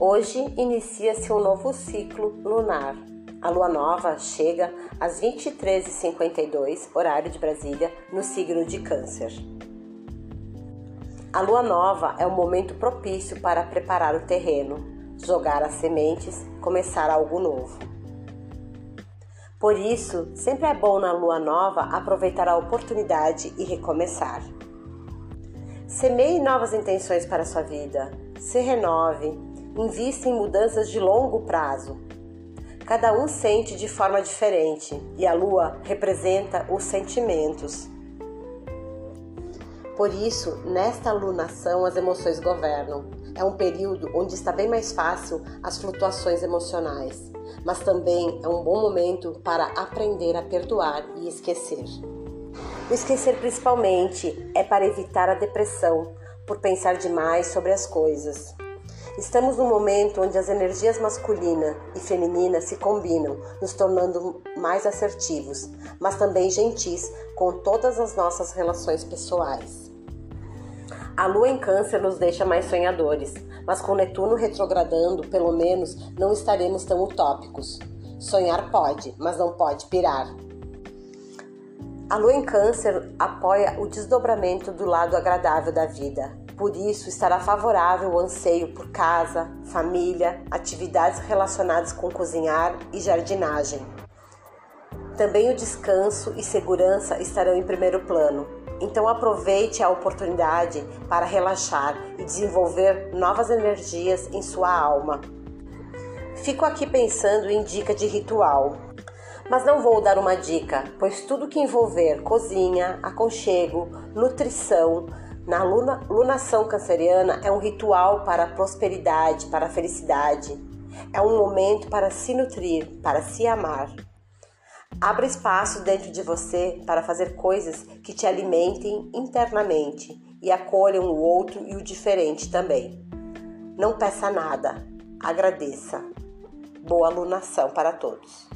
Hoje inicia-se um novo ciclo lunar. A lua nova chega às 23h52, horário de Brasília, no signo de Câncer. A lua nova é um momento propício para preparar o terreno, jogar as sementes, começar algo novo. Por isso, sempre é bom na lua nova aproveitar a oportunidade e recomeçar. Semeie novas intenções para a sua vida, se renove, invista em mudanças de longo prazo. Cada um sente de forma diferente e a lua representa os sentimentos. Por isso, nesta alunação, as emoções governam. É um período onde está bem mais fácil as flutuações emocionais, mas também é um bom momento para aprender a perdoar e esquecer. O esquecer, principalmente, é para evitar a depressão por pensar demais sobre as coisas. Estamos num momento onde as energias masculina e feminina se combinam, nos tornando mais assertivos, mas também gentis com todas as nossas relações pessoais. A lua em Câncer nos deixa mais sonhadores, mas com Netuno retrogradando, pelo menos não estaremos tão utópicos. Sonhar pode, mas não pode pirar. A lua em Câncer apoia o desdobramento do lado agradável da vida, por isso, estará favorável o anseio por casa, família, atividades relacionadas com cozinhar e jardinagem. Também o descanso e segurança estarão em primeiro plano. Então aproveite a oportunidade para relaxar e desenvolver novas energias em sua alma. Fico aqui pensando em dica de ritual, mas não vou dar uma dica, pois tudo que envolver cozinha, aconchego, nutrição, na luna, lunação canceriana é um ritual para a prosperidade, para a felicidade. É um momento para se nutrir, para se amar. Abra espaço dentro de você para fazer coisas que te alimentem internamente e acolham o outro e o diferente também. Não peça nada, agradeça. Boa alunação para todos.